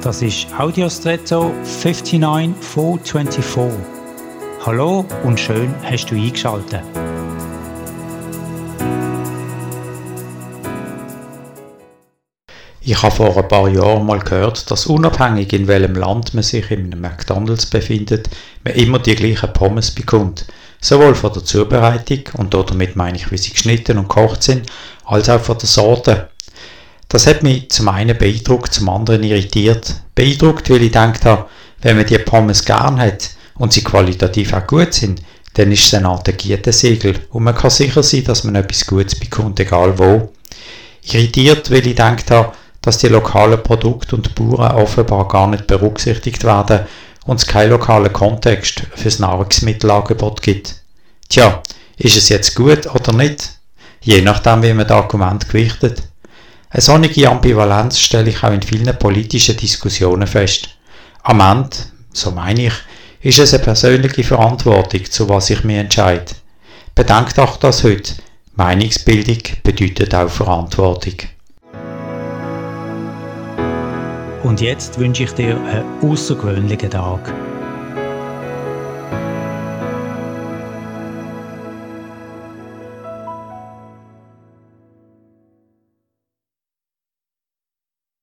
Das ist Audiostretto 59424. Hallo und schön hast du eingeschaltet. Ich habe vor ein paar Jahren mal gehört, dass unabhängig in welchem Land man sich in einem McDonalds befindet, man immer die gleichen Pommes bekommt. Sowohl von der Zubereitung, und damit meine ich, wie sie geschnitten und gekocht sind, als auch von der Sorte. Das hat mich zum einen beeindruckt, zum anderen irritiert. Beeindruckt, weil ich gedacht habe, wenn man die Pommes gern hat und sie qualitativ auch gut sind, dann ist es eine Art Gütesiegel und man kann sicher sein, dass man etwas Gutes bekommt, egal wo. Irritiert, weil ich gedacht habe, dass die lokalen Produkte und Bauern offenbar gar nicht berücksichtigt werden und es keinen lokalen Kontext fürs Nahrungsmittelangebot gibt. Tja, ist es jetzt gut oder nicht? Je nachdem, wie man das Argument gewichtet. Eine solche Ambivalenz stelle ich auch in vielen politischen Diskussionen fest. Am Ende, so meine ich, ist es eine persönliche Verantwortung, zu was ich mich entscheide. Bedenkt auch das heute. Meinungsbildung bedeutet auch Verantwortung. Und jetzt wünsche ich dir einen außergewöhnlichen Tag.